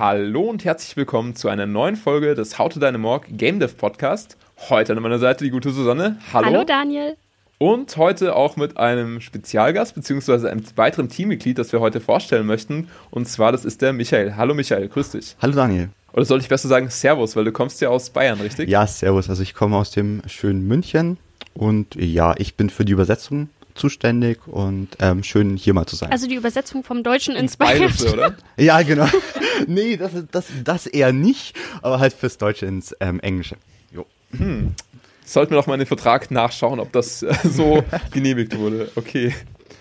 Hallo und herzlich willkommen zu einer neuen Folge des How to Dynamorg Game Dev Podcast. Heute an meiner Seite die gute Susanne. Hallo. Hallo Daniel. Und heute auch mit einem Spezialgast beziehungsweise einem weiteren Teammitglied, das wir heute vorstellen möchten. Und zwar, das ist der Michael. Hallo Michael, grüß dich. Hallo Daniel. Oder sollte ich besser sagen Servus, weil du kommst ja aus Bayern, richtig? Ja, Servus. Also ich komme aus dem schönen München und ja, ich bin für die Übersetzung zuständig und ähm, schön hier mal zu sein. Also die Übersetzung vom Deutschen ins Bayerische, oder? ja, genau. nee, das, das, das eher nicht, aber halt fürs Deutsche ins ähm, Englische. Jo. Hm. Sollten wir noch mal in den Vertrag nachschauen, ob das äh, so genehmigt wurde. Okay.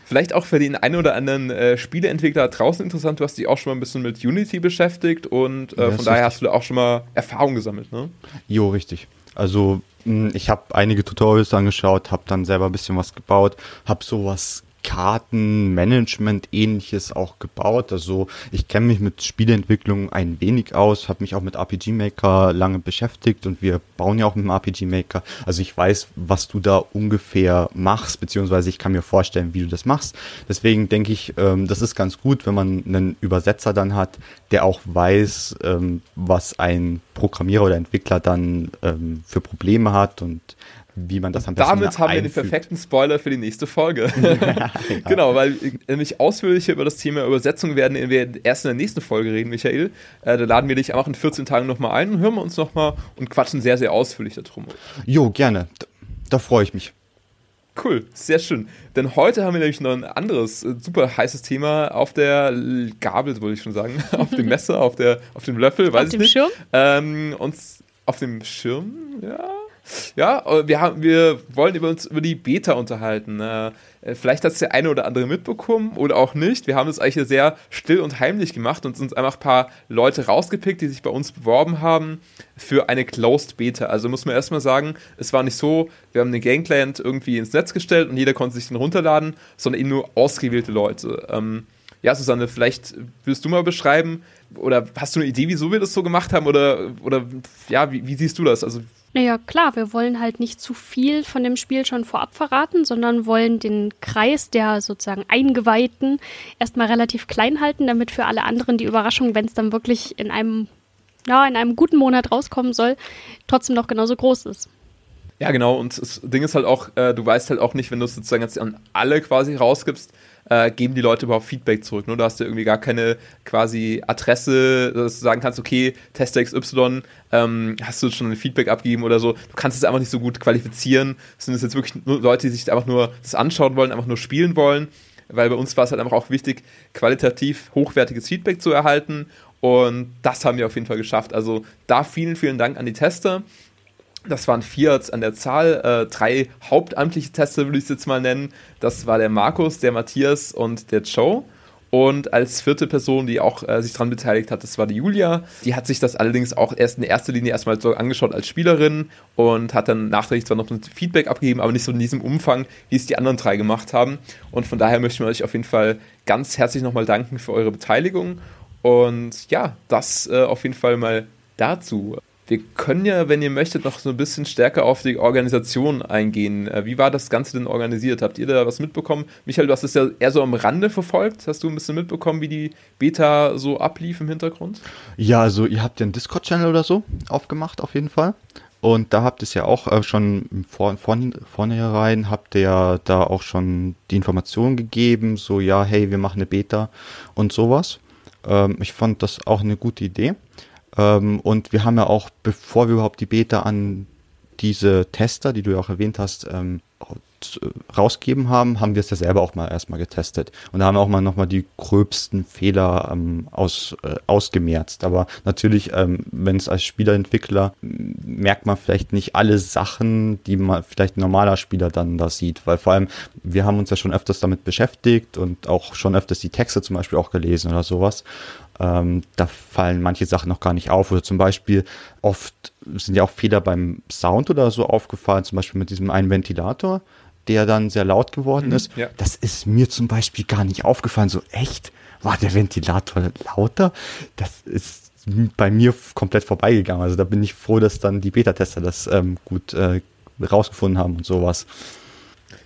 Vielleicht auch für den einen oder anderen äh, Spieleentwickler draußen interessant. Du hast dich auch schon mal ein bisschen mit Unity beschäftigt und äh, ja, von daher richtig. hast du da auch schon mal Erfahrung gesammelt, ne? Jo, richtig. Also hm, ich habe einige Tutorials angeschaut, habe dann selber ein bisschen was gebaut, habe sowas Kartenmanagement ähnliches auch gebaut. Also ich kenne mich mit Spieleentwicklung ein wenig aus, habe mich auch mit RPG Maker lange beschäftigt und wir bauen ja auch mit dem RPG Maker. Also ich weiß, was du da ungefähr machst, beziehungsweise ich kann mir vorstellen, wie du das machst. Deswegen denke ich, ähm, das ist ganz gut, wenn man einen Übersetzer dann hat, der auch weiß, ähm, was ein Programmierer oder Entwickler dann ähm, für Probleme hat und wie man das am besten Damit haben wir den perfekten Spoiler für die nächste Folge. ja, genau, weil nämlich ausführlicher über das Thema Übersetzung werden wir erst in der nächsten Folge reden, Michael. Äh, da laden wir dich einfach in 14 Tagen nochmal ein und hören wir uns nochmal und quatschen sehr, sehr ausführlich darum. Jo, gerne. Da, da freue ich mich. Cool, sehr schön. Denn heute haben wir nämlich noch ein anderes äh, super heißes Thema auf der Gabel, wollte ich schon sagen, auf dem Messer, auf, der, auf dem Löffel, weiß auf ich nicht. Schirm? Ähm, uns auf dem Schirm, ja, ja, äh, wir, haben, wir wollen über uns über die Beta unterhalten. Äh, vielleicht hat es der eine oder andere mitbekommen oder auch nicht. Wir haben das eigentlich sehr still und heimlich gemacht und uns einfach ein paar Leute rausgepickt, die sich bei uns beworben haben für eine Closed Beta. Also muss man erstmal sagen, es war nicht so, wir haben den Client irgendwie ins Netz gestellt und jeder konnte sich den runterladen, sondern eben nur ausgewählte Leute. Ähm, ja, Susanne, vielleicht willst du mal beschreiben, oder hast du eine Idee, wieso wir das so gemacht haben? Oder, oder ja, wie, wie siehst du das? Also naja, klar, wir wollen halt nicht zu viel von dem Spiel schon vorab verraten, sondern wollen den Kreis der sozusagen Eingeweihten erstmal relativ klein halten, damit für alle anderen die Überraschung, wenn es dann wirklich in einem, ja, in einem guten Monat rauskommen soll, trotzdem noch genauso groß ist. Ja, genau. Und das Ding ist halt auch, äh, du weißt halt auch nicht, wenn du es sozusagen jetzt an alle quasi rausgibst, äh, geben die Leute überhaupt Feedback zurück. Ne? Du hast ja irgendwie gar keine quasi Adresse, dass du sagen kannst, okay, Tester XY, ähm, hast du schon ein Feedback abgegeben oder so. Du kannst es einfach nicht so gut qualifizieren. Sind es jetzt wirklich nur Leute, die sich einfach nur das anschauen wollen, einfach nur spielen wollen? Weil bei uns war es halt einfach auch wichtig, qualitativ hochwertiges Feedback zu erhalten. Und das haben wir auf jeden Fall geschafft. Also da vielen, vielen Dank an die Tester. Das waren vier an der Zahl, äh, drei hauptamtliche Tester würde ich es jetzt mal nennen. Das war der Markus, der Matthias und der Joe. Und als vierte Person, die auch äh, sich daran beteiligt hat, das war die Julia. Die hat sich das allerdings auch erst in erster Linie erstmal so angeschaut als Spielerin und hat dann nachträglich zwar noch ein Feedback abgegeben, aber nicht so in diesem Umfang, wie es die anderen drei gemacht haben. Und von daher möchten wir euch auf jeden Fall ganz herzlich nochmal danken für eure Beteiligung. Und ja, das äh, auf jeden Fall mal dazu. Wir können ja, wenn ihr möchtet, noch so ein bisschen stärker auf die Organisation eingehen. Äh, wie war das Ganze denn organisiert? Habt ihr da was mitbekommen? Michael, du hast es ja eher so am Rande verfolgt. Hast du ein bisschen mitbekommen, wie die Beta so ablief im Hintergrund? Ja, also ihr habt ja einen Discord-Channel oder so aufgemacht, auf jeden Fall. Und da habt ihr es ja auch äh, schon vor, vor, vornherein, habt ihr da auch schon die Informationen gegeben, so ja, hey, wir machen eine Beta und sowas. Ähm, ich fand das auch eine gute Idee. Ähm, und wir haben ja auch, bevor wir überhaupt die Beta an diese Tester, die du ja auch erwähnt hast, ähm, rausgegeben haben, haben wir es ja selber auch mal erstmal getestet. Und da haben wir auch mal nochmal die gröbsten Fehler ähm, aus, äh, ausgemerzt. Aber natürlich, ähm, wenn es als Spielerentwickler merkt man vielleicht nicht alle Sachen, die man vielleicht ein normaler Spieler dann da sieht. Weil vor allem, wir haben uns ja schon öfters damit beschäftigt und auch schon öfters die Texte zum Beispiel auch gelesen oder sowas ähm, da fallen manche Sachen noch gar nicht auf. Oder zum Beispiel oft sind ja auch Fehler beim Sound oder so aufgefallen, zum Beispiel mit diesem einen Ventilator, der dann sehr laut geworden mhm, ist. Ja. Das ist mir zum Beispiel gar nicht aufgefallen. So echt, war der Ventilator lauter? Das ist bei mir komplett vorbeigegangen. Also da bin ich froh, dass dann die Beta-Tester das ähm, gut äh, rausgefunden haben und sowas.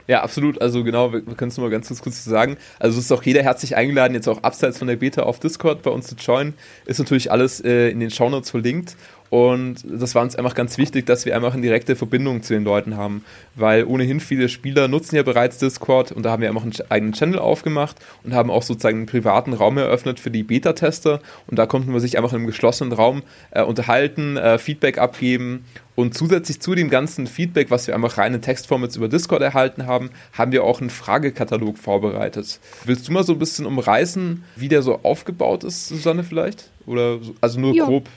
Ja, absolut. Also genau, wir, wir können es nur mal ganz, ganz kurz sagen. Also es ist auch jeder herzlich eingeladen, jetzt auch abseits von der Beta auf Discord bei uns zu joinen. Ist natürlich alles äh, in den Shownotes verlinkt. Und das war uns einfach ganz wichtig, dass wir einfach eine direkte Verbindung zu den Leuten haben, weil ohnehin viele Spieler nutzen ja bereits Discord und da haben wir einfach einen eigenen Channel aufgemacht und haben auch sozusagen einen privaten Raum eröffnet für die Beta-Tester und da konnten wir sich einfach in einem geschlossenen Raum äh, unterhalten, äh, Feedback abgeben und zusätzlich zu dem ganzen Feedback, was wir einfach rein in Textform jetzt über Discord erhalten haben, haben wir auch einen Fragekatalog vorbereitet. Willst du mal so ein bisschen umreißen, wie der so aufgebaut ist, Susanne, vielleicht? Oder also nur jo. grob?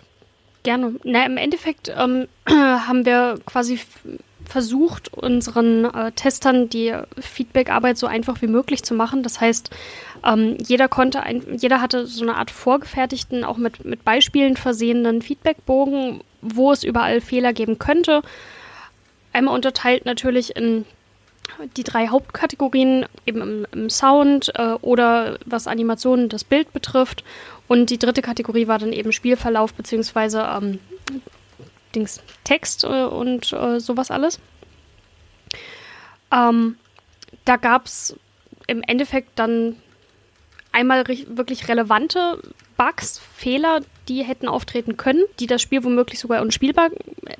Gerne. Na, im Endeffekt ähm, haben wir quasi versucht, unseren äh, Testern die Feedback-Arbeit so einfach wie möglich zu machen. Das heißt, ähm, jeder konnte, ein, jeder hatte so eine Art vorgefertigten, auch mit, mit Beispielen versehenen Feedbackbogen, wo es überall Fehler geben könnte. Einmal unterteilt natürlich in die drei Hauptkategorien, eben im, im Sound äh, oder was Animationen das Bild betrifft und die dritte Kategorie war dann eben Spielverlauf beziehungsweise ähm, Dings, Text äh, und äh, sowas alles. Ähm, da gab es im Endeffekt dann einmal wirklich relevante Bugs, Fehler, die hätten auftreten können, die das Spiel womöglich sogar unspielbar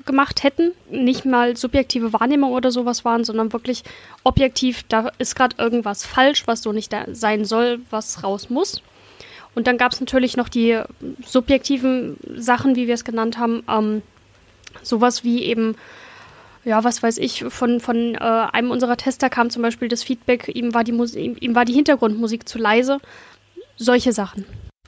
gemacht hätten. Nicht mal subjektive Wahrnehmung oder sowas waren, sondern wirklich objektiv, da ist gerade irgendwas falsch, was so nicht da sein soll, was raus muss. Und dann gab es natürlich noch die subjektiven Sachen, wie wir es genannt haben. Ähm, sowas wie eben, ja, was weiß ich, von, von äh, einem unserer Tester kam zum Beispiel das Feedback, ihm war, die ihm, ihm war die Hintergrundmusik zu leise. Solche Sachen.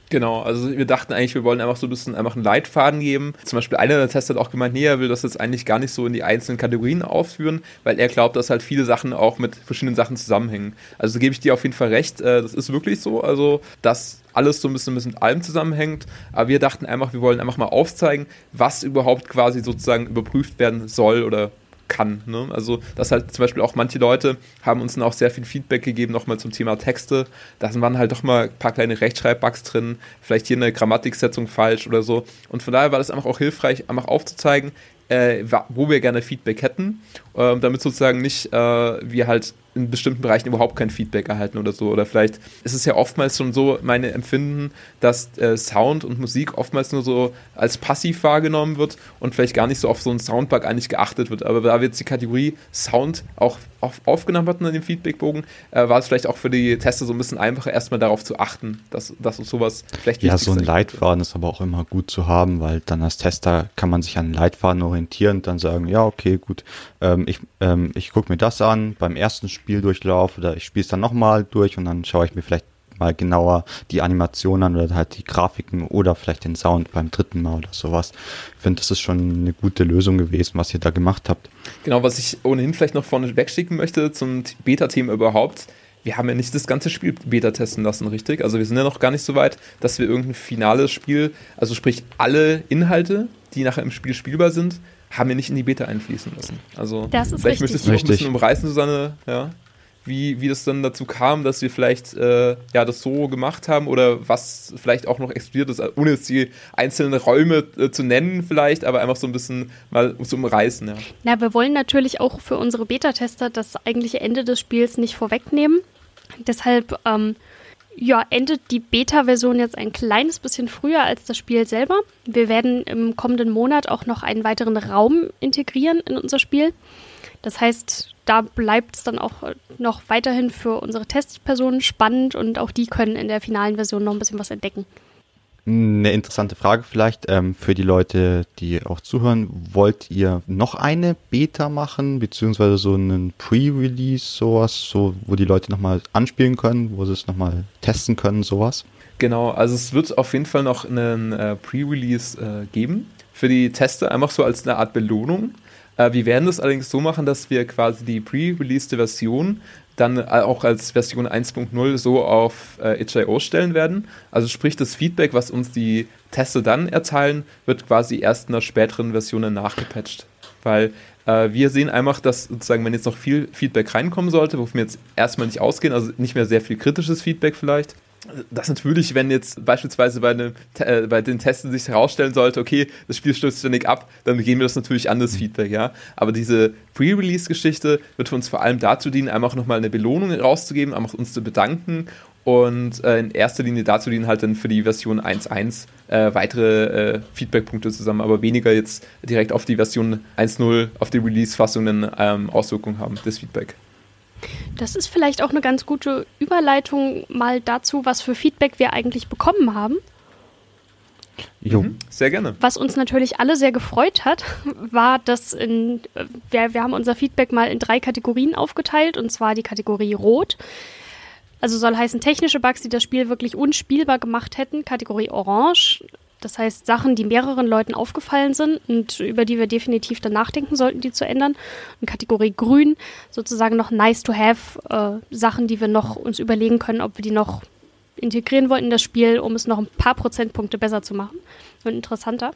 Genau, also wir dachten eigentlich, wir wollen einfach so ein bisschen einfach einen Leitfaden geben. Zum Beispiel einer der Tester hat auch gemeint, nee, er will das jetzt eigentlich gar nicht so in die einzelnen Kategorien ausführen, weil er glaubt, dass halt viele Sachen auch mit verschiedenen Sachen zusammenhängen. Also gebe ich dir auf jeden Fall recht, äh, das ist wirklich so, also dass alles so ein bisschen mit allem zusammenhängt. Aber wir dachten einfach, wir wollen einfach mal aufzeigen, was überhaupt quasi sozusagen überprüft werden soll oder kann. Ne? Also, dass halt zum Beispiel auch manche Leute haben uns dann auch sehr viel Feedback gegeben, nochmal zum Thema Texte. Da waren halt doch mal ein paar kleine Rechtschreibbugs drin, vielleicht hier eine Grammatiksetzung falsch oder so. Und von daher war das einfach auch hilfreich, einfach aufzuzeigen, äh, wo wir gerne Feedback hätten, äh, damit sozusagen nicht äh, wir halt in bestimmten Bereichen überhaupt kein Feedback erhalten oder so. Oder vielleicht ist es ja oftmals schon so, meine Empfinden, dass äh, Sound und Musik oftmals nur so als passiv wahrgenommen wird und vielleicht gar nicht so auf so einen Soundbug eigentlich geachtet wird. Aber da wir jetzt die Kategorie Sound auch auf, aufgenommen hatten in dem Feedbackbogen, äh, war es vielleicht auch für die Tester so ein bisschen einfacher, erstmal darauf zu achten, dass, dass sowas vielleicht Ja, so ein Leitfaden ist aber auch immer gut zu haben, weil dann als Tester kann man sich an Leitfaden orientieren und dann sagen, ja, okay, gut, ähm, ich, ähm, ich gucke mir das an beim ersten Spieldurchlauf oder ich spiele es dann nochmal durch und dann schaue ich mir vielleicht mal genauer die Animationen an oder halt die Grafiken oder vielleicht den Sound beim dritten Mal oder sowas. Ich finde, das ist schon eine gute Lösung gewesen, was ihr da gemacht habt. Genau, was ich ohnehin vielleicht noch vorne wegschicken möchte zum Beta-Thema überhaupt. Wir haben ja nicht das ganze Spiel Beta testen lassen, richtig? Also wir sind ja noch gar nicht so weit, dass wir irgendein finales Spiel, also sprich alle Inhalte, die nachher im Spiel spielbar sind, haben wir nicht in die Beta einfließen lassen. Also das ist vielleicht richtig. möchtest du noch ein bisschen umreißen, Susanne, ja? Wie, wie das dann dazu kam, dass wir vielleicht äh, ja, das so gemacht haben oder was vielleicht auch noch explodiert ist, ohne jetzt die einzelnen Räume äh, zu nennen vielleicht, aber einfach so ein bisschen mal zu umreißen. Ja. Na, wir wollen natürlich auch für unsere Beta-Tester das eigentliche Ende des Spiels nicht vorwegnehmen. Deshalb ähm, ja, endet die Beta-Version jetzt ein kleines bisschen früher als das Spiel selber. Wir werden im kommenden Monat auch noch einen weiteren Raum integrieren in unser Spiel. Das heißt, da bleibt es dann auch noch weiterhin für unsere Testpersonen spannend und auch die können in der finalen Version noch ein bisschen was entdecken. Eine interessante Frage vielleicht ähm, für die Leute, die auch zuhören. Wollt ihr noch eine Beta machen, beziehungsweise so einen Pre-Release, sowas, so, wo die Leute nochmal anspielen können, wo sie es nochmal testen können, sowas? Genau, also es wird auf jeden Fall noch einen äh, Pre-Release äh, geben für die Tester, einfach so als eine Art Belohnung. Äh, wir werden das allerdings so machen, dass wir quasi die pre-released Version dann äh, auch als Version 1.0 so auf äh, itch.io stellen werden. Also sprich, das Feedback, was uns die Tester dann erteilen, wird quasi erst in der späteren Version nachgepatcht. Weil äh, wir sehen einfach, dass sozusagen, wenn jetzt noch viel Feedback reinkommen sollte, wovon wir jetzt erstmal nicht ausgehen, also nicht mehr sehr viel kritisches Feedback vielleicht, dass natürlich, wenn jetzt beispielsweise bei, einem, äh, bei den Testen sich herausstellen sollte, okay, das Spiel stürzt ständig ab, dann geben wir das natürlich an das mhm. Feedback, ja. Aber diese Pre-Release-Geschichte wird für uns vor allem dazu dienen, einfach nochmal eine Belohnung rauszugeben, einfach uns zu bedanken und äh, in erster Linie dazu dienen halt dann für die Version 1.1 äh, weitere äh, Feedback-Punkte zusammen, aber weniger jetzt direkt auf die Version 1.0, auf die Release-Fassungen ähm, Auswirkungen haben, das Feedback. Das ist vielleicht auch eine ganz gute Überleitung mal dazu, was für Feedback wir eigentlich bekommen haben. Jo. Mhm, sehr gerne. Was uns natürlich alle sehr gefreut hat, war, dass in, wir, wir haben unser Feedback mal in drei Kategorien aufgeteilt, und zwar die Kategorie Rot. Also soll heißen technische Bugs, die das Spiel wirklich unspielbar gemacht hätten. Kategorie Orange, das heißt, Sachen, die mehreren Leuten aufgefallen sind und über die wir definitiv dann nachdenken sollten, die zu ändern. Und Kategorie Grün, sozusagen noch nice to have, äh, Sachen, die wir noch uns überlegen können, ob wir die noch integrieren wollten in das Spiel, um es noch ein paar Prozentpunkte besser zu machen und interessanter.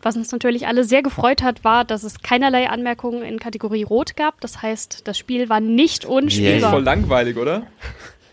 Was uns natürlich alle sehr gefreut hat, war, dass es keinerlei Anmerkungen in Kategorie Rot gab. Das heißt, das Spiel war nicht unspielbar. Yeah. Ist voll langweilig, oder?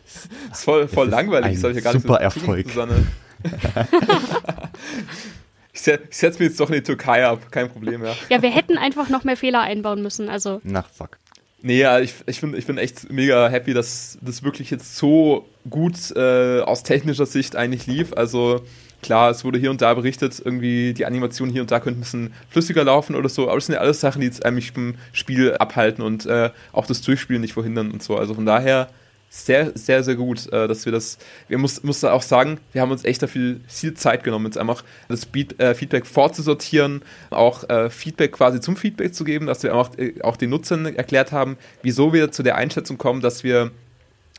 ist voll, voll das langweilig. Ist ein das ja gar super nicht so Erfolg. Susanne. ich, setze mir jetzt doch in die Türkei ab, kein Problem, ja. Ja, wir hätten einfach noch mehr Fehler einbauen müssen, also. Nach fuck. Nee, ja, ich, ich, bin, ich bin echt mega happy, dass das wirklich jetzt so gut äh, aus technischer Sicht eigentlich lief. Also klar, es wurde hier und da berichtet, irgendwie die Animation hier und da könnte ein bisschen flüssiger laufen oder so, aber das sind ja alles Sachen, die jetzt eigentlich beim Spiel abhalten und äh, auch das Durchspielen nicht verhindern und so. Also von daher sehr, sehr, sehr gut, äh, dass wir das. Wir muss, muss auch sagen, wir haben uns echt dafür viel Zeit genommen, jetzt einfach das äh, Feedback vorzusortieren, auch äh, Feedback quasi zum Feedback zu geben, dass wir auch, auch den Nutzern erklärt haben, wieso wir zu der Einschätzung kommen, dass wir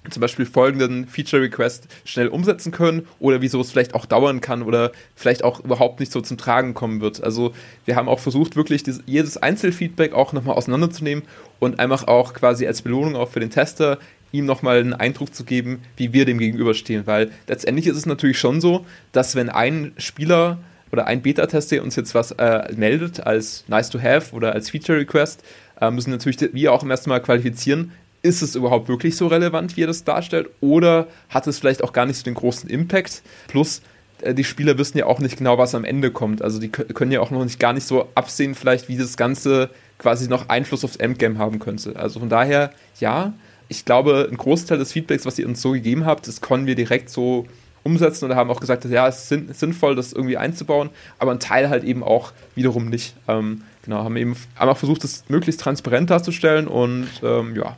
zum Beispiel folgenden Feature-Request schnell umsetzen können oder wieso es vielleicht auch dauern kann oder vielleicht auch überhaupt nicht so zum Tragen kommen wird. Also wir haben auch versucht, wirklich dieses, jedes Einzelfeedback auch nochmal auseinanderzunehmen und einfach auch quasi als Belohnung auch für den Tester ihm nochmal einen Eindruck zu geben, wie wir dem gegenüberstehen. Weil letztendlich ist es natürlich schon so, dass wenn ein Spieler oder ein Beta-Tester uns jetzt was äh, meldet als nice to have oder als Feature Request, äh, müssen natürlich wir auch im ersten Mal qualifizieren, ist es überhaupt wirklich so relevant, wie er das darstellt, oder hat es vielleicht auch gar nicht so den großen Impact? Plus, äh, die Spieler wissen ja auch nicht genau, was am Ende kommt. Also die können ja auch noch nicht gar nicht so absehen, vielleicht, wie das Ganze quasi noch Einfluss aufs Endgame haben könnte. Also von daher, ja, ich glaube, ein Großteil des Feedbacks, was ihr uns so gegeben habt, das können wir direkt so umsetzen und haben auch gesagt, dass, ja, es ist sinnvoll, das irgendwie einzubauen, aber ein Teil halt eben auch wiederum nicht. Ähm, genau, haben eben einmal versucht, das möglichst transparent darzustellen und ähm, ja,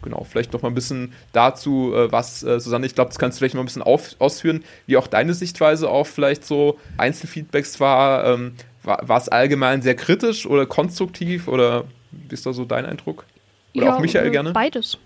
genau, vielleicht noch mal ein bisschen dazu, äh, was, äh, Susanne, ich glaube, das kannst du vielleicht mal ein bisschen auf, ausführen, wie auch deine Sichtweise auf vielleicht so Einzelfeedbacks war. Ähm, war, war es allgemein sehr kritisch oder konstruktiv oder wie ist da so dein Eindruck? Oder ja, auch Michael gerne? Beides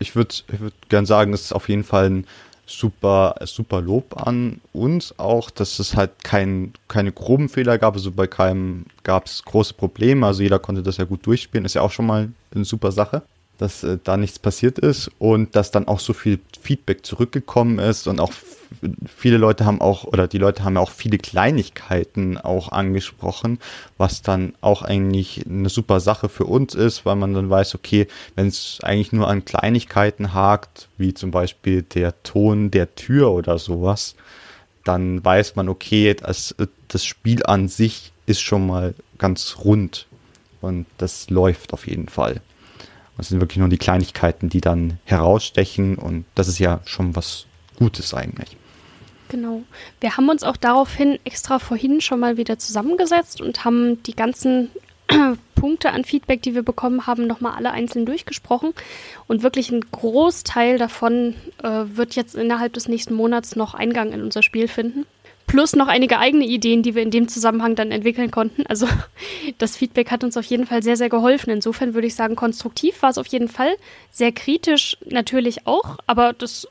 ich würde ich würd gern sagen, es ist auf jeden Fall ein super, super Lob an uns auch, dass es halt kein, keine groben Fehler gab. Also bei keinem gab es große Probleme. Also jeder konnte das ja gut durchspielen. Ist ja auch schon mal eine super Sache dass äh, da nichts passiert ist und dass dann auch so viel Feedback zurückgekommen ist und auch viele Leute haben auch oder die Leute haben auch viele Kleinigkeiten auch angesprochen, was dann auch eigentlich eine super Sache für uns ist, weil man dann weiß, okay, wenn es eigentlich nur an Kleinigkeiten hakt, wie zum Beispiel der Ton der Tür oder sowas, dann weiß man, okay, das, das Spiel an sich ist schon mal ganz rund und das läuft auf jeden Fall. Es sind wirklich nur die Kleinigkeiten, die dann herausstechen und das ist ja schon was Gutes eigentlich. Genau. Wir haben uns auch daraufhin extra vorhin schon mal wieder zusammengesetzt und haben die ganzen Punkte an Feedback, die wir bekommen haben, nochmal alle einzeln durchgesprochen. Und wirklich ein Großteil davon äh, wird jetzt innerhalb des nächsten Monats noch Eingang in unser Spiel finden plus noch einige eigene Ideen, die wir in dem Zusammenhang dann entwickeln konnten. Also das Feedback hat uns auf jeden Fall sehr, sehr geholfen. Insofern würde ich sagen, konstruktiv war es auf jeden Fall. Sehr kritisch natürlich auch, aber das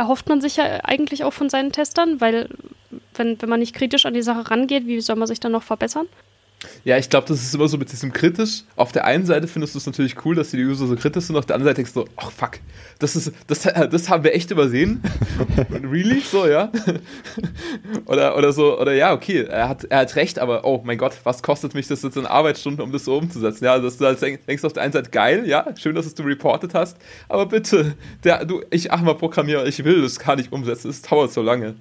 erhofft man sich ja eigentlich auch von seinen Testern, weil wenn, wenn man nicht kritisch an die Sache rangeht, wie soll man sich dann noch verbessern? Ja, ich glaube, das ist immer so mit diesem kritisch. Auf der einen Seite findest du es natürlich cool, dass die User so kritisch sind, auf der anderen Seite denkst du, ach fuck, das ist, das, das haben wir echt übersehen. really? So, ja. oder, oder so, oder ja, okay, er hat, er hat recht, aber oh mein Gott, was kostet mich das jetzt in Arbeitsstunden, um das so umzusetzen? Ja, dass du halt denkst auf der einen Seite, geil, ja, schön, dass es du reported hast, aber bitte, der, du, ich ach mal Programmierer, ich will das gar nicht umsetzen, es dauert so lange.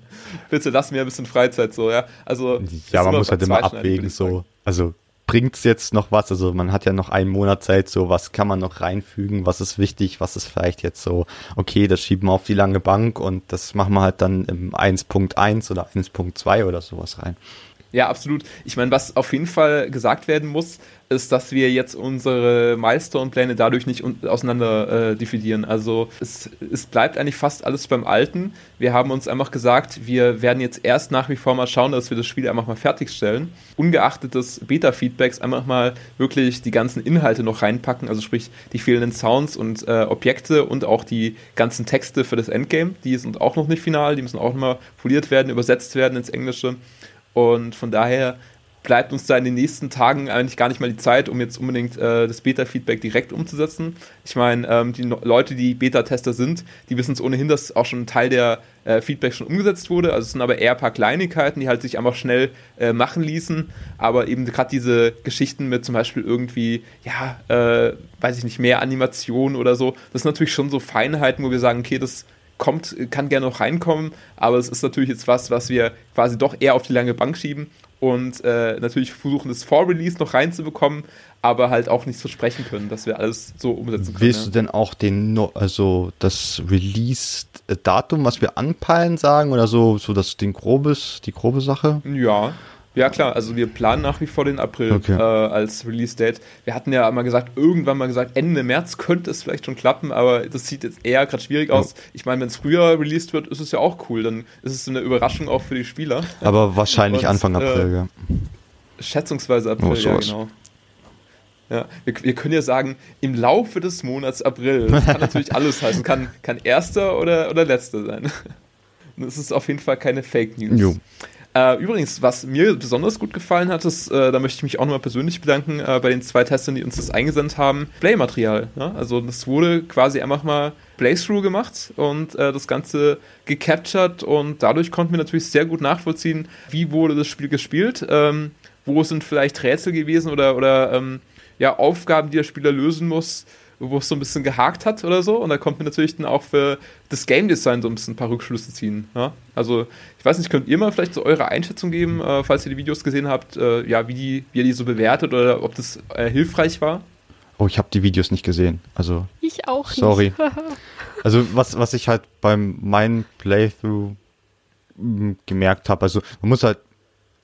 Bitte lass mir ein bisschen Freizeit so, ja. Also, ja, man muss halt immer abwägen, so. Also bringt es jetzt noch was? Also man hat ja noch einen Monat Zeit, so was kann man noch reinfügen, was ist wichtig, was ist vielleicht jetzt so, okay, das schieben wir auf die lange Bank und das machen wir halt dann im 1.1 oder 1.2 oder sowas rein. Ja, absolut. Ich meine, was auf jeden Fall gesagt werden muss, ist, dass wir jetzt unsere Milestone-Pläne dadurch nicht auseinander äh, dividieren. Also es, es bleibt eigentlich fast alles beim Alten. Wir haben uns einfach gesagt, wir werden jetzt erst nach wie vor mal schauen, dass wir das Spiel einfach mal fertigstellen. Ungeachtet des Beta-Feedbacks einfach mal wirklich die ganzen Inhalte noch reinpacken, also sprich die fehlenden Sounds und äh, Objekte und auch die ganzen Texte für das Endgame. Die sind auch noch nicht final, die müssen auch noch mal poliert werden, übersetzt werden ins Englische. Und von daher bleibt uns da in den nächsten Tagen eigentlich gar nicht mal die Zeit, um jetzt unbedingt äh, das Beta-Feedback direkt umzusetzen. Ich meine, ähm, die no Leute, die Beta-Tester sind, die wissen es ohnehin, dass auch schon ein Teil der äh, Feedback schon umgesetzt wurde. Also es sind aber eher ein paar Kleinigkeiten, die halt sich einfach schnell äh, machen ließen. Aber eben gerade diese Geschichten mit zum Beispiel irgendwie, ja, äh, weiß ich nicht, mehr Animation oder so, das sind natürlich schon so Feinheiten, wo wir sagen, okay, das kommt, kann gerne noch reinkommen, aber es ist natürlich jetzt was, was wir quasi doch eher auf die lange Bank schieben und äh, natürlich versuchen, das Vor-Release noch reinzubekommen, aber halt auch nicht so sprechen können, dass wir alles so umsetzen können. Willst ja. du denn auch den, also das Release-Datum, was wir anpeilen, sagen oder so, so das den grobes, die grobe Sache? Ja, ja, klar, also wir planen nach wie vor den April okay. äh, als Release-Date. Wir hatten ja mal gesagt, irgendwann mal gesagt, Ende März könnte es vielleicht schon klappen, aber das sieht jetzt eher gerade schwierig aus. Ich meine, wenn es früher released wird, ist es ja auch cool, dann ist es eine Überraschung auch für die Spieler. Aber wahrscheinlich Und, Anfang April, äh, ja. Schätzungsweise April, oh, ja, genau. Ja, wir, wir, können ja sagen, im Laufe des Monats April. Das kann natürlich alles heißen. Kann, kann erster oder, oder letzter sein. Das ist auf jeden Fall keine Fake News. Jo. Äh, übrigens, was mir besonders gut gefallen hat, ist, äh, da möchte ich mich auch nochmal persönlich bedanken äh, bei den zwei Testern, die uns das eingesendet haben, Playmaterial. Ne? Also das wurde quasi einfach mal Playthrough gemacht und äh, das Ganze gecaptured und dadurch konnten wir natürlich sehr gut nachvollziehen, wie wurde das Spiel gespielt, ähm, wo sind vielleicht Rätsel gewesen oder, oder ähm, ja, Aufgaben, die der Spieler lösen muss, wo es so ein bisschen gehakt hat oder so. Und da kommt man natürlich dann auch für das Game Design so ein bisschen ein paar Rückschlüsse ziehen. Ja? Also, ich weiß nicht, könnt ihr mal vielleicht so eure Einschätzung geben, äh, falls ihr die Videos gesehen habt, äh, ja, wie, die, wie ihr die so bewertet oder ob das äh, hilfreich war? Oh, ich habe die Videos nicht gesehen. Also. Ich auch sorry. nicht. Sorry. also, was, was ich halt beim meinen Playthrough hm, gemerkt habe, also man muss halt,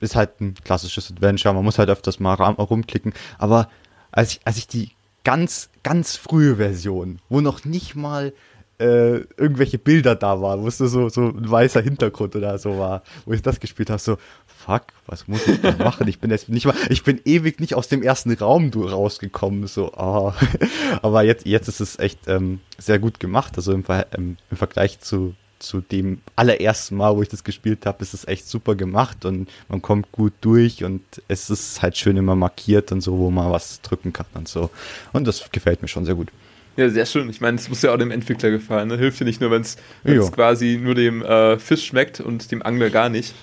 ist halt ein klassisches Adventure, man muss halt öfters mal rumklicken, aber als ich, als ich die ganz, ganz frühe Version, wo noch nicht mal äh, irgendwelche Bilder da waren, wo es so, so ein weißer Hintergrund oder so war, wo ich das gespielt habe, so, fuck, was muss ich denn machen? Ich bin jetzt nicht mal, ich bin ewig nicht aus dem ersten Raum rausgekommen, so, oh. aber jetzt, jetzt ist es echt ähm, sehr gut gemacht, also im, Ver im, im Vergleich zu zu dem allerersten Mal, wo ich das gespielt habe, ist es echt super gemacht und man kommt gut durch und es ist halt schön immer markiert und so, wo man was drücken kann und so. Und das gefällt mir schon sehr gut. Ja, sehr schön. Ich meine, es muss ja auch dem Entwickler gefallen. Ne? Hilft ja nicht nur, wenn es quasi nur dem äh, Fisch schmeckt und dem Angler gar nicht.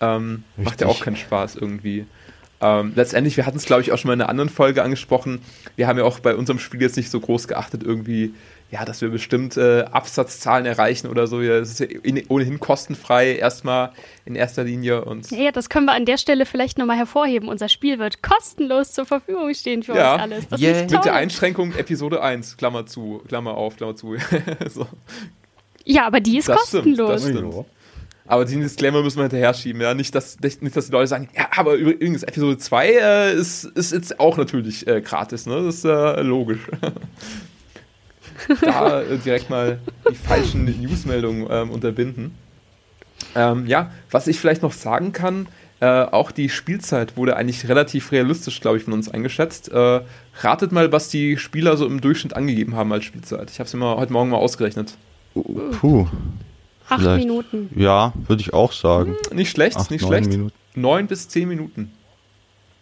Ähm, macht ja auch keinen Spaß irgendwie. Ähm, letztendlich, wir hatten es, glaube ich, auch schon mal in einer anderen Folge angesprochen. Wir haben ja auch bei unserem Spiel jetzt nicht so groß geachtet, irgendwie ja, dass wir bestimmt äh, Absatzzahlen erreichen oder so. Ja, das ist ja ohnehin kostenfrei erstmal in erster Linie. Und ja, das können wir an der Stelle vielleicht nochmal hervorheben. Unser Spiel wird kostenlos zur Verfügung stehen für ja. uns alles. Das yeah. Mit der Einschränkung Episode 1, Klammer zu, Klammer auf, Klammer zu. so. Ja, aber die ist das kostenlos. Stimmt, das stimmt. Aber den Disclaimer müssen wir hinterher schieben, ja. Nicht, dass, nicht, dass die Leute sagen, ja, aber übrigens, Episode 2 äh, ist, ist jetzt auch natürlich äh, gratis, ne? Das ist äh, logisch. da äh, direkt mal die falschen Newsmeldungen ähm, unterbinden. Ähm, ja, was ich vielleicht noch sagen kann, äh, auch die Spielzeit wurde eigentlich relativ realistisch, glaube ich, von uns eingeschätzt. Äh, ratet mal, was die Spieler so im Durchschnitt angegeben haben als Spielzeit. Ich habe es mir heute Morgen mal ausgerechnet. Puh. Acht Vielleicht. Minuten. Ja, würde ich auch sagen. Hm, nicht schlecht, Acht, nicht schlecht. Minuten. Neun bis zehn Minuten.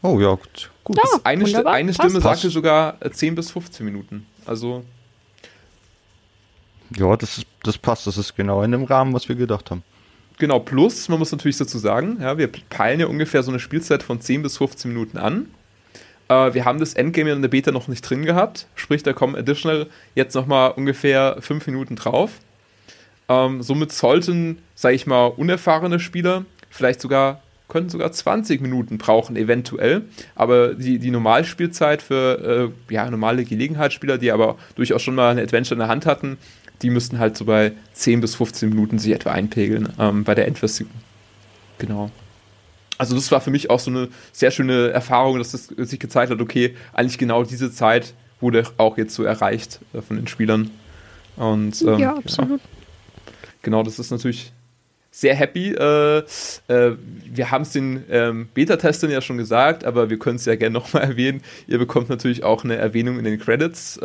Oh ja, gut. gut. Ja, eine, eine. Stimme Passt. sagte sogar äh, 10 bis 15 Minuten. Also Ja, das, ist, das passt. Das ist genau in dem Rahmen, was wir gedacht haben. Genau, plus, man muss natürlich dazu sagen, ja, wir peilen ja ungefähr so eine Spielzeit von 10 bis 15 Minuten an. Äh, wir haben das Endgame in der Beta noch nicht drin gehabt, sprich, da kommen additional jetzt nochmal ungefähr 5 Minuten drauf. Ähm, somit sollten, sage ich mal, unerfahrene Spieler vielleicht sogar, könnten sogar 20 Minuten brauchen, eventuell. Aber die, die Normalspielzeit für äh, ja, normale Gelegenheitsspieler, die aber durchaus schon mal eine Adventure in der Hand hatten, die müssten halt so bei 10 bis 15 Minuten sich etwa einpegeln ähm, bei der Endversion. Genau. Also das war für mich auch so eine sehr schöne Erfahrung, dass das sich gezeigt hat, okay, eigentlich genau diese Zeit wurde auch jetzt so erreicht äh, von den Spielern. Und ähm, ja, absolut. genau, das ist natürlich sehr happy. Äh, äh, wir haben es den ähm, Beta-Testern ja schon gesagt, aber wir können es ja gerne nochmal erwähnen. Ihr bekommt natürlich auch eine Erwähnung in den Credits.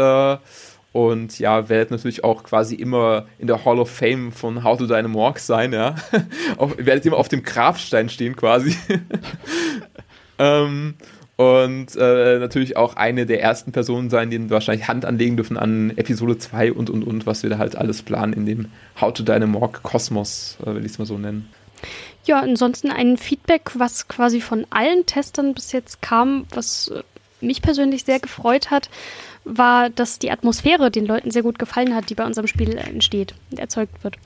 Und ja, werdet natürlich auch quasi immer in der Hall of Fame von How to Dynamorg sein, ja. Auf, werdet immer auf dem Grabstein stehen quasi. ähm, und äh, natürlich auch eine der ersten Personen sein, die wahrscheinlich Hand anlegen dürfen an Episode 2 und und und, was wir da halt alles planen in dem How to Dynamorg Kosmos, äh, will ich es mal so nennen. Ja, ansonsten ein Feedback, was quasi von allen Testern bis jetzt kam, was äh, mich persönlich sehr gefreut hat, war, dass die Atmosphäre den Leuten sehr gut gefallen hat, die bei unserem Spiel entsteht und erzeugt wird.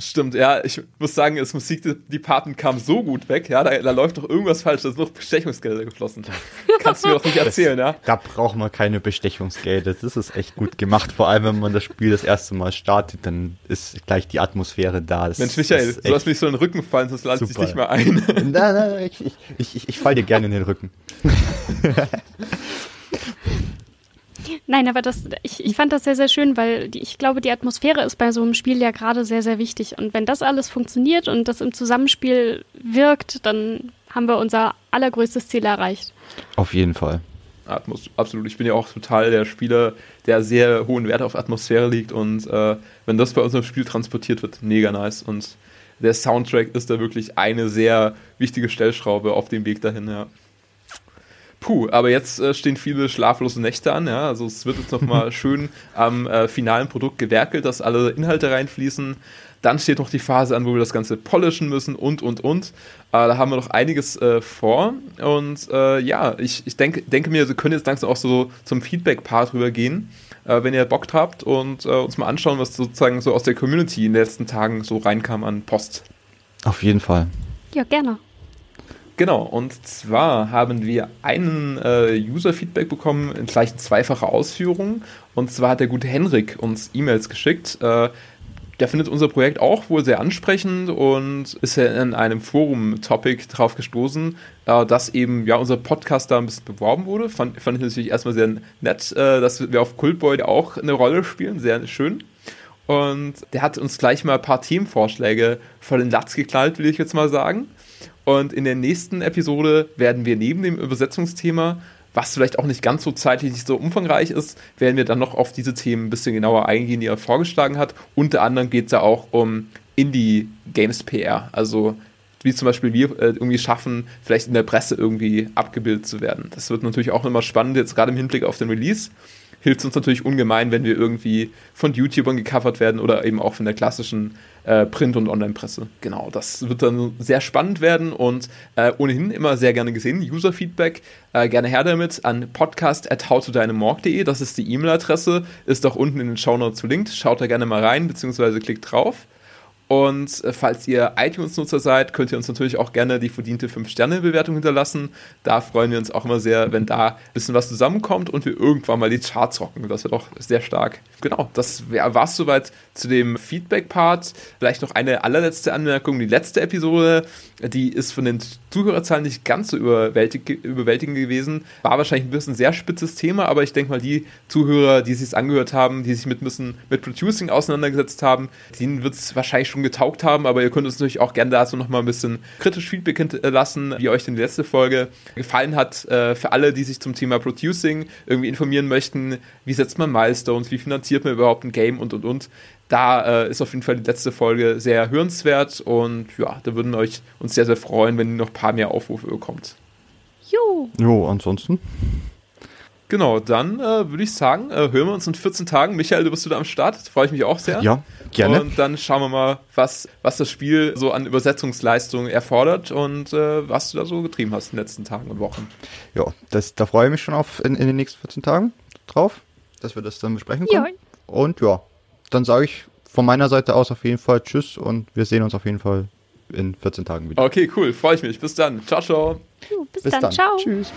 Stimmt, ja, ich muss sagen, das Musikdepartment kam so gut weg, ja, da, da läuft doch irgendwas falsch, da sind noch Bestechungsgelder geflossen. Kannst du mir doch nicht erzählen, ja? Da braucht man keine Bestechungsgelder. Das ist echt gut gemacht. Vor allem, wenn man das Spiel das erste Mal startet, dann ist gleich die Atmosphäre da. Das, Mensch, Michael, das ist du hast mich so in den Rücken fallen, sonst lade ich dich nicht mehr ein. Nein, nein, nein, ich, ich, ich, ich, ich fall dir gerne in den Rücken. Nein, aber das, ich, ich fand das sehr, sehr schön, weil die, ich glaube, die Atmosphäre ist bei so einem Spiel ja gerade sehr, sehr wichtig. Und wenn das alles funktioniert und das im Zusammenspiel wirkt, dann haben wir unser allergrößtes Ziel erreicht. Auf jeden Fall. Atmos absolut. Ich bin ja auch total der Spieler, der sehr hohen Wert auf Atmosphäre liegt und äh, wenn das bei unserem Spiel transportiert wird, mega nice. Und der Soundtrack ist da wirklich eine sehr wichtige Stellschraube auf dem Weg dahin, ja. Puh, aber jetzt äh, stehen viele schlaflose Nächte an, ja. Also es wird jetzt nochmal schön am äh, finalen Produkt gewerkelt, dass alle Inhalte reinfließen. Dann steht noch die Phase an, wo wir das Ganze polischen müssen und, und, und. Äh, da haben wir noch einiges äh, vor. Und äh, ja, ich, ich denk, denke mir, wir können jetzt langsam auch so zum Feedback-Part rübergehen, äh, wenn ihr Bock habt und äh, uns mal anschauen, was sozusagen so aus der Community in den letzten Tagen so reinkam an Post. Auf jeden Fall. Ja, gerne. Genau, und zwar haben wir einen äh, User-Feedback bekommen in gleich zweifacher Ausführung. Und zwar hat der gute Henrik uns E-Mails geschickt. Äh, der findet unser Projekt auch wohl sehr ansprechend und ist ja in einem Forum-Topic drauf gestoßen, äh, dass eben ja unser Podcast da ein bisschen beworben wurde. Fand, fand ich natürlich erstmal sehr nett, äh, dass wir auf Cultboy auch eine Rolle spielen. Sehr schön. Und der hat uns gleich mal ein paar Themenvorschläge vor den Latz geknallt, will ich jetzt mal sagen. Und in der nächsten Episode werden wir neben dem Übersetzungsthema, was vielleicht auch nicht ganz so zeitlich nicht so umfangreich ist, werden wir dann noch auf diese Themen ein bisschen genauer eingehen, die er vorgeschlagen hat. Unter anderem geht es ja auch um Indie-Games PR. Also wie zum Beispiel wir äh, irgendwie schaffen, vielleicht in der Presse irgendwie abgebildet zu werden. Das wird natürlich auch immer spannend, jetzt gerade im Hinblick auf den Release. Hilft uns natürlich ungemein, wenn wir irgendwie von YouTubern gecovert werden oder eben auch von der klassischen äh, Print- und Online-Presse. Genau, das wird dann sehr spannend werden und äh, ohnehin immer sehr gerne gesehen. User-Feedback, äh, gerne her damit an podcast.howtodynamorg.de. Das ist die E-Mail-Adresse, ist auch unten in den Shownotes verlinkt. Schaut da gerne mal rein, beziehungsweise klickt drauf. Und äh, falls ihr iTunes-Nutzer seid, könnt ihr uns natürlich auch gerne die verdiente 5-Sterne-Bewertung hinterlassen. Da freuen wir uns auch immer sehr, wenn da ein bisschen was zusammenkommt und wir irgendwann mal die Charts rocken. Das wird auch sehr stark. Genau, das war es soweit zu dem Feedback-Part. Vielleicht noch eine allerletzte Anmerkung. Die letzte Episode, die ist von den Zuhörerzahlen nicht ganz so überwältig, überwältigend gewesen. War wahrscheinlich ein bisschen ein sehr spitzes Thema, aber ich denke mal, die Zuhörer, die sich angehört haben, die sich mit, müssen, mit Producing auseinandergesetzt haben, denen wird es wahrscheinlich schon getaugt haben, aber ihr könnt uns natürlich auch gerne dazu nochmal ein bisschen kritisch Feedback hinterlassen, wie euch denn die letzte Folge gefallen hat. Äh, für alle, die sich zum Thema Producing irgendwie informieren möchten, wie setzt man Milestones, wie finanziert man überhaupt ein Game und und und. Da äh, ist auf jeden Fall die letzte Folge sehr hörenswert und ja, da würden euch uns sehr, sehr freuen, wenn ihr noch ein paar mehr Aufrufe bekommt. Jo. Jo, ansonsten. Genau, dann äh, würde ich sagen, äh, hören wir uns in 14 Tagen. Michael, du bist wieder am Start. Das freue ich mich auch sehr. Ja, gerne. Und dann schauen wir mal, was, was das Spiel so an Übersetzungsleistung erfordert und äh, was du da so getrieben hast in den letzten Tagen und Wochen. Ja, das, da freue ich mich schon auf in, in den nächsten 14 Tagen drauf, dass wir das dann besprechen können. Ja. Und ja, dann sage ich von meiner Seite aus auf jeden Fall Tschüss und wir sehen uns auf jeden Fall in 14 Tagen wieder. Okay, cool. Freue ich mich. Bis dann. Ciao, ciao. Bis, Bis dann. dann. Ciao. Tschüss.